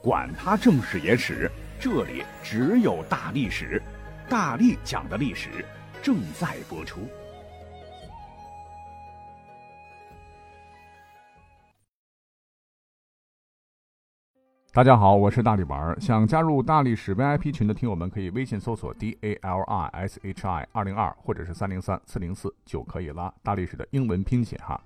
管他正史野史，这里只有大历史，大力讲的历史正在播出。大家好，我是大力丸儿。想加入大历史 VIP 群的听友们，可以微信搜索 D A L I S H I 二零二或者是三零三四零四就可以了。大历史的英文拼写哈。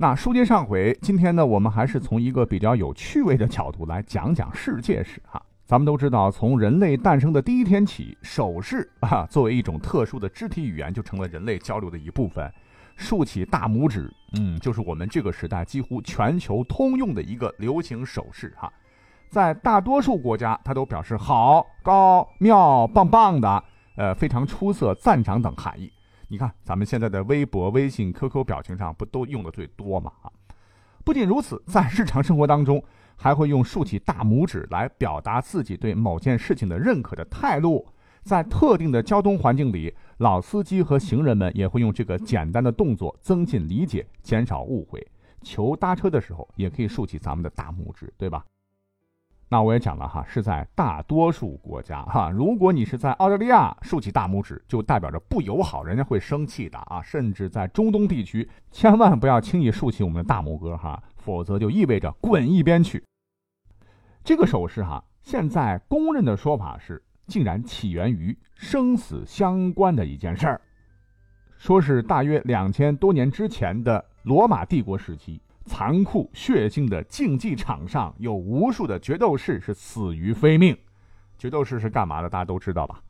那书接上回，今天呢，我们还是从一个比较有趣味的角度来讲讲世界史哈。咱们都知道，从人类诞生的第一天起，手势啊作为一种特殊的肢体语言，就成了人类交流的一部分。竖起大拇指，嗯，就是我们这个时代几乎全球通用的一个流行手势哈。在大多数国家，它都表示好、高、妙、棒棒的，呃，非常出色、赞赏等含义。你看，咱们现在的微博、微信、QQ 表情上不都用的最多吗？啊，不仅如此，在日常生活当中，还会用竖起大拇指来表达自己对某件事情的认可的态度。在特定的交通环境里，老司机和行人们也会用这个简单的动作增进理解，减少误会。求搭车的时候，也可以竖起咱们的大拇指，对吧？那我也讲了哈，是在大多数国家哈。如果你是在澳大利亚竖起大拇指，就代表着不友好，人家会生气的啊。甚至在中东地区，千万不要轻易竖起我们的大拇哥哈，否则就意味着滚一边去。这个手势哈，现在公认的说法是。竟然起源于生死相关的一件事儿，说是大约两千多年之前的罗马帝国时期，残酷血腥的竞技场上有无数的决斗士是死于非命。决斗士是干嘛的？大家都知道吧？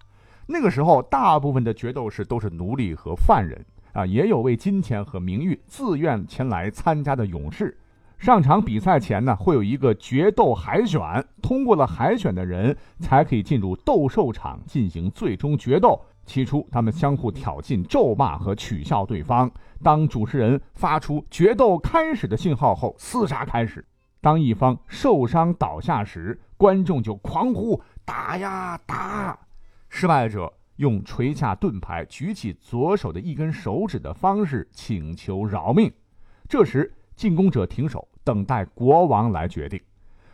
那个时候，大部分的决斗士都是奴隶和犯人啊，也有为金钱和名誉自愿前来参加的勇士。上场比赛前呢，会有一个决斗海选，通过了海选的人才可以进入斗兽场进行最终决斗。起初，他们相互挑衅、咒骂和取笑对方。当主持人发出决斗开始的信号后，厮杀开始。当一方受伤倒下时，观众就狂呼“打呀打”。失败者用垂下盾牌、举起左手的一根手指的方式请求饶命。这时，进攻者停手，等待国王来决定。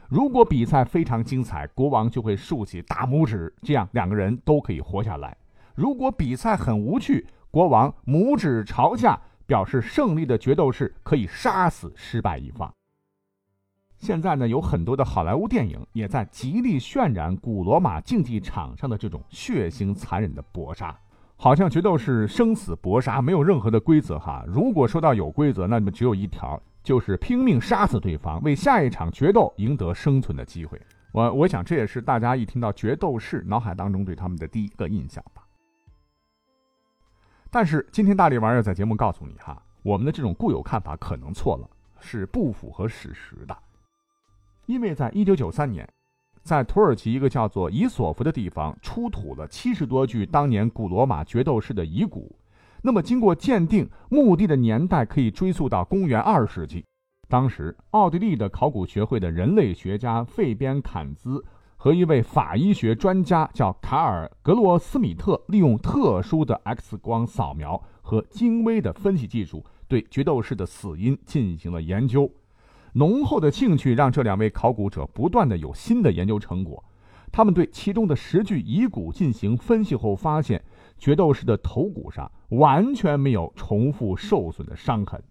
如果比赛非常精彩，国王就会竖起大拇指，这样两个人都可以活下来。如果比赛很无趣，国王拇指朝下，表示胜利的决斗士可以杀死失败一方。现在呢，有很多的好莱坞电影也在极力渲染古罗马竞技场上的这种血腥残忍的搏杀。好像决斗是生死搏杀，没有任何的规则哈。如果说到有规则，那么只有一条。就是拼命杀死对方，为下一场决斗赢得生存的机会。我我想这也是大家一听到决斗士，脑海当中对他们的第一个印象吧。但是今天大力丸要在节目告诉你哈，我们的这种固有看法可能错了，是不符合史实的。因为在一九九三年，在土耳其一个叫做伊索夫的地方出土了七十多具当年古罗马决斗士的遗骨。那么，经过鉴定，墓地的年代可以追溯到公元二世纪。当时，奥地利的考古学会的人类学家费边坎兹和一位法医学专家叫卡尔格罗斯米特，利用特殊的 X 光扫描和精微的分析技术，对决斗士的死因进行了研究。浓厚的兴趣让这两位考古者不断的有新的研究成果。他们对其中的十具遗骨进行分析后，发现。决斗士的头骨上完全没有重复受损的伤痕。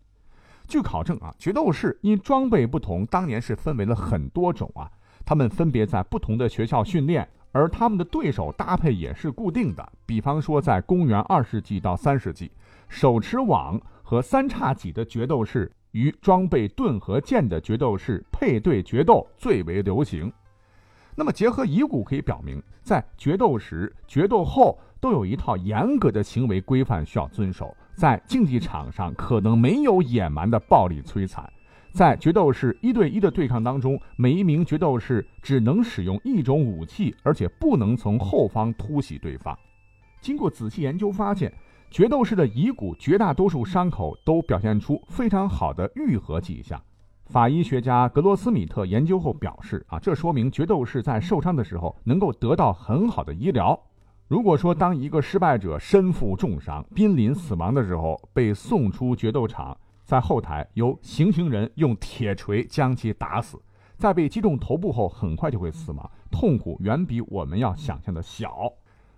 据考证啊，决斗士因装备不同，当年是分为了很多种啊。他们分别在不同的学校训练，而他们的对手搭配也是固定的。比方说，在公元二世纪到三世纪，手持网和三叉戟的决斗士与装备盾和剑的决斗士配对决斗最为流行。那么，结合遗骨可以表明，在决斗时、决斗后。都有一套严格的行为规范需要遵守，在竞技场上可能没有野蛮的暴力摧残，在决斗士一对一的对抗当中，每一名决斗士只能使用一种武器，而且不能从后方突袭对方。经过仔细研究发现，决斗士的遗骨绝大多数伤口都表现出非常好的愈合迹象。法医学家格罗斯米特研究后表示，啊，这说明决斗士在受伤的时候能够得到很好的医疗。如果说当一个失败者身负重伤、濒临死亡的时候，被送出决斗场，在后台由行刑人用铁锤将其打死，在被击中头部后很快就会死亡，痛苦远比我们要想象的小。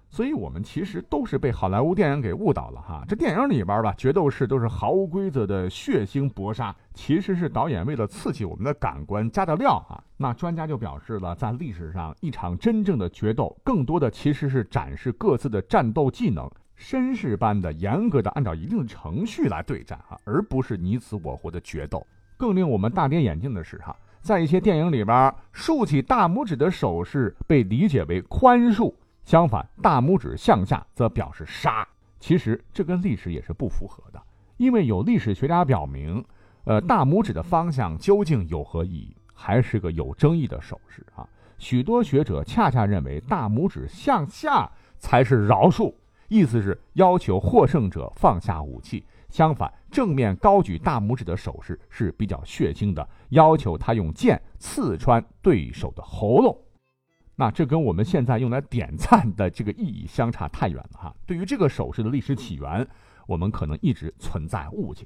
所以，我们其实都是被好莱坞电影给误导了哈。这电影里边吧，决斗士都是毫无规则的血腥搏杀，其实是导演为了刺激我们的感官加的料啊。那专家就表示了，在历史上，一场真正的决斗，更多的其实是展示各自的战斗技能，绅士般的严格的按照一定程序来对战啊，而不是你死我活的决斗。更令我们大跌眼镜的是哈，在一些电影里边，竖起大拇指的手势被理解为宽恕。相反，大拇指向下则表示杀。其实这跟历史也是不符合的，因为有历史学家表明，呃，大拇指的方向究竟有何意义，还是个有争议的手势啊。许多学者恰恰认为，大拇指向下才是饶恕，意思是要求获胜者放下武器。相反，正面高举大拇指的手势是比较血腥的，要求他用剑刺穿对手的喉咙。那这跟我们现在用来点赞的这个意义相差太远了哈。对于这个手势的历史起源，我们可能一直存在误解。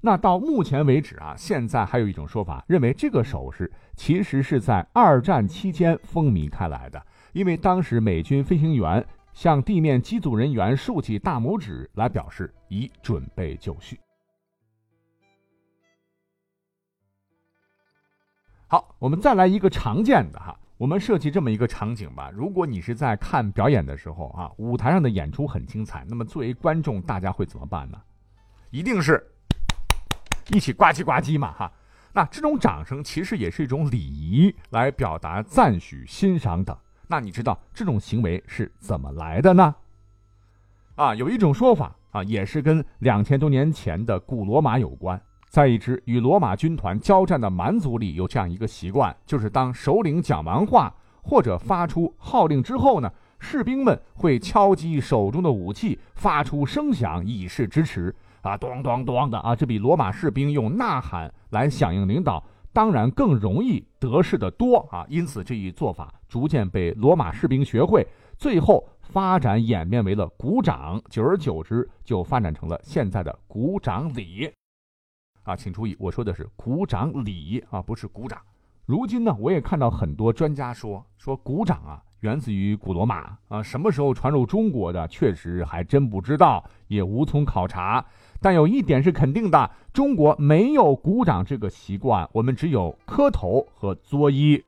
那到目前为止啊，现在还有一种说法，认为这个手势其实是在二战期间风靡开来的，因为当时美军飞行员向地面机组人员竖起大拇指来表示已准备就绪。好，我们再来一个常见的哈。我们设计这么一个场景吧，如果你是在看表演的时候啊，舞台上的演出很精彩，那么作为观众，大家会怎么办呢？一定是一起呱唧呱唧嘛，哈。那这种掌声其实也是一种礼仪，来表达赞许、欣赏等。那你知道这种行为是怎么来的呢？啊，有一种说法啊，也是跟两千多年前的古罗马有关。在一支与罗马军团交战的蛮族里，有这样一个习惯，就是当首领讲完话或者发出号令之后呢，士兵们会敲击手中的武器，发出声响以示支持。啊，咚咚咚的啊，这比罗马士兵用呐喊来响应领导，当然更容易得势的多啊。因此，这一做法逐渐被罗马士兵学会，最后发展演变为了鼓掌，久而久之就发展成了现在的鼓掌礼。啊，请注意，我说的是鼓掌礼啊，不是鼓掌。如今呢，我也看到很多专家说，说鼓掌啊，源自于古罗马啊，什么时候传入中国的，确实还真不知道，也无从考察。但有一点是肯定的，中国没有鼓掌这个习惯，我们只有磕头和作揖。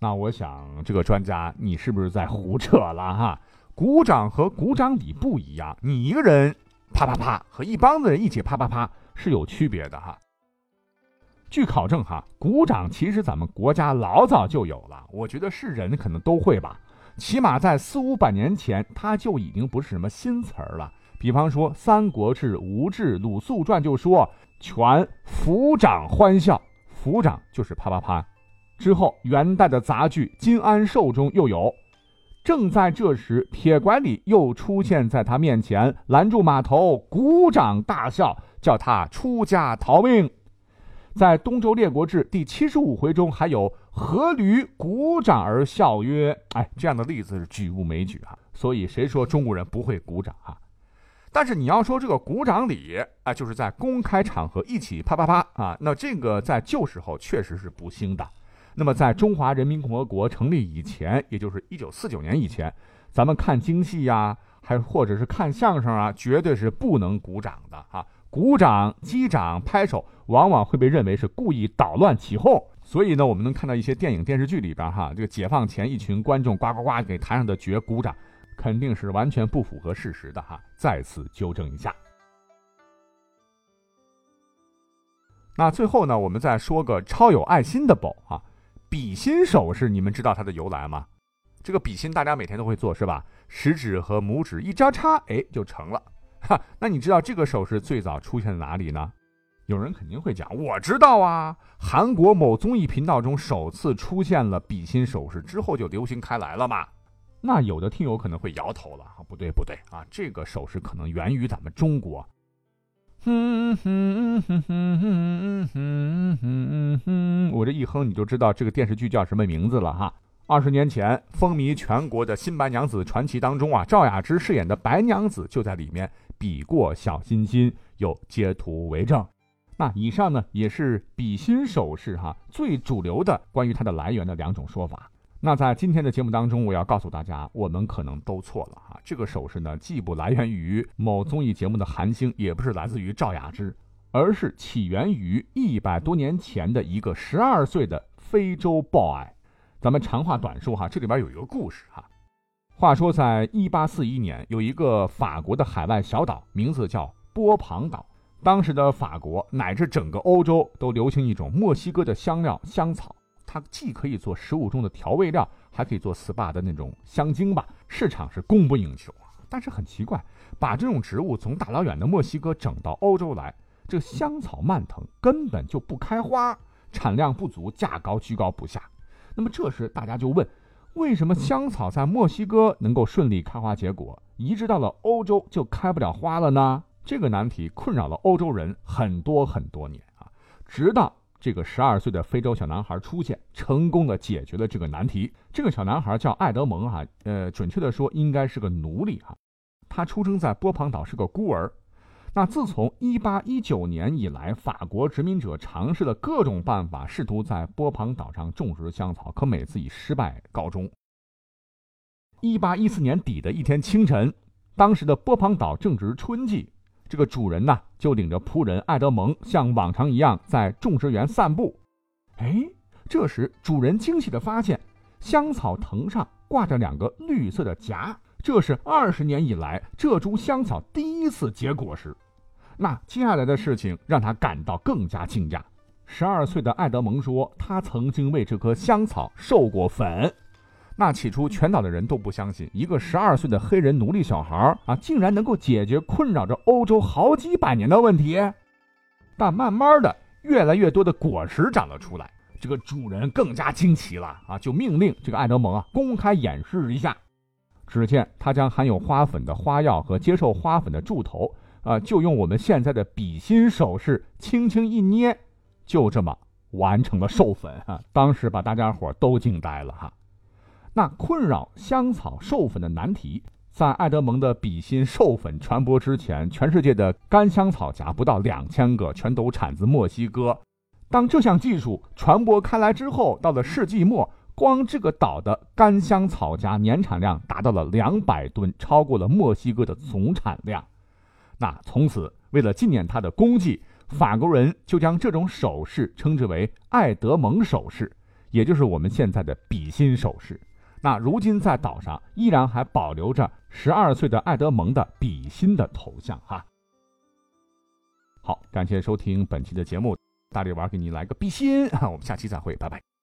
那我想，这个专家，你是不是在胡扯了哈？鼓掌和鼓掌礼不一样，你一个人啪啪啪，和一帮子人一起啪啪啪。是有区别的哈。据考证哈，鼓掌其实咱们国家老早就有了，我觉得是人可能都会吧。起码在四五百年前，它就已经不是什么新词儿了。比方说《三国志·吴志·鲁肃传》就说：“全抚掌欢笑，抚掌就是啪啪啪。”之后元代的杂剧《金安寿》中又有。正在这时，铁拐李又出现在他面前，拦住马头，鼓掌大笑。叫他出家逃命，在《东周列国志》第七十五回中，还有阖闾鼓掌而笑曰：“哎，这样的例子是举物枚举啊。”所以谁说中国人不会鼓掌啊？但是你要说这个鼓掌礼啊，就是在公开场合一起啪啪啪啊，那这个在旧时候确实是不兴的。那么在中华人民共和国成立以前，也就是一九四九年以前，咱们看京戏呀，还或者是看相声啊，绝对是不能鼓掌的啊。鼓掌、击掌、拍手，往往会被认为是故意捣乱起哄。所以呢，我们能看到一些电影、电视剧里边，哈，这个解放前一群观众呱呱呱给台上的角鼓掌，肯定是完全不符合事实的，哈。再次纠正一下。那最后呢，我们再说个超有爱心的宝啊，比心手势，你们知道它的由来吗？这个比心大家每天都会做是吧？食指和拇指一交叉，哎，就成了。哈，那你知道这个手势最早出现在哪里呢？有人肯定会讲，我知道啊，韩国某综艺频道中首次出现了比心手势之后就流行开来了嘛。那有的听友可能会摇头了啊，不对不对啊，这个手势可能源于咱们中国。哼哼哼哼哼哼哼哼哼，我这一哼你就知道这个电视剧叫什么名字了哈。二十年前风靡全国的《新白娘子传奇》当中啊，赵雅芝饰演的白娘子就在里面。比过小心心，有截图为证。那以上呢，也是比心手势哈最主流的关于它的来源的两种说法。那在今天的节目当中，我要告诉大家，我们可能都错了哈。这个手势呢，既不来源于某综艺节目的韩星，也不是来自于赵雅芝，而是起源于一百多年前的一个十二岁的非洲 boy。咱们长话短说哈，这里边有一个故事哈。话说，在一八四一年，有一个法国的海外小岛，名字叫波旁岛。当时的法国乃至整个欧洲都流行一种墨西哥的香料香草，它既可以做食物中的调味料，还可以做 SPA 的那种香精吧，市场是供不应求啊。但是很奇怪，把这种植物从大老远的墨西哥整到欧洲来，这香草蔓藤根本就不开花，产量不足，价高居高不下。那么这时大家就问，为什么香草在墨西哥能够顺利开花结果，移植到了欧洲就开不了花了呢？这个难题困扰了欧洲人很多很多年啊，直到这个十二岁的非洲小男孩出现，成功的解决了这个难题。这个小男孩叫艾德蒙哈，呃，准确的说应该是个奴隶哈。他出生在波旁岛，是个孤儿。那自从一八一九年以来，法国殖民者尝试了各种办法，试图在波旁岛上种植香草，可每次以失败告终。一八一四年底的一天清晨，当时的波旁岛正值春季。这个主人呢，就领着仆人艾德蒙像往常一样在种植园散步。哎，这时主人惊喜地发现，香草藤上挂着两个绿色的荚，这是二十年以来这株香草第一次结果实。那接下来的事情让他感到更加惊讶。十二岁的艾德蒙说，他曾经为这棵香草授过粉。那起初，全岛的人都不相信一个十二岁的黑人奴隶小孩啊，竟然能够解决困扰着欧洲好几百年的问题。但慢慢的，越来越多的果实长了出来，这个主人更加惊奇了啊，就命令这个爱德蒙啊公开演示一下。只见他将含有花粉的花药和接受花粉的柱头啊，就用我们现在的笔心手势轻轻一捏，就这么完成了授粉啊！当时把大家伙都惊呆了哈。那困扰香草授粉的难题，在爱德蒙的比心授粉传播之前，全世界的干香草荚不到两千个，全都产自墨西哥。当这项技术传播开来之后，到了世纪末，光这个岛的干香草荚年产量达到了两百吨，超过了墨西哥的总产量。那从此，为了纪念他的功绩，法国人就将这种首饰称之为爱德蒙首饰，也就是我们现在的比心首饰。那如今在岛上依然还保留着十二岁的爱德蒙的比心的头像哈。好，感谢收听本期的节目，大力丸给你来个比心，我们下期再会，拜拜。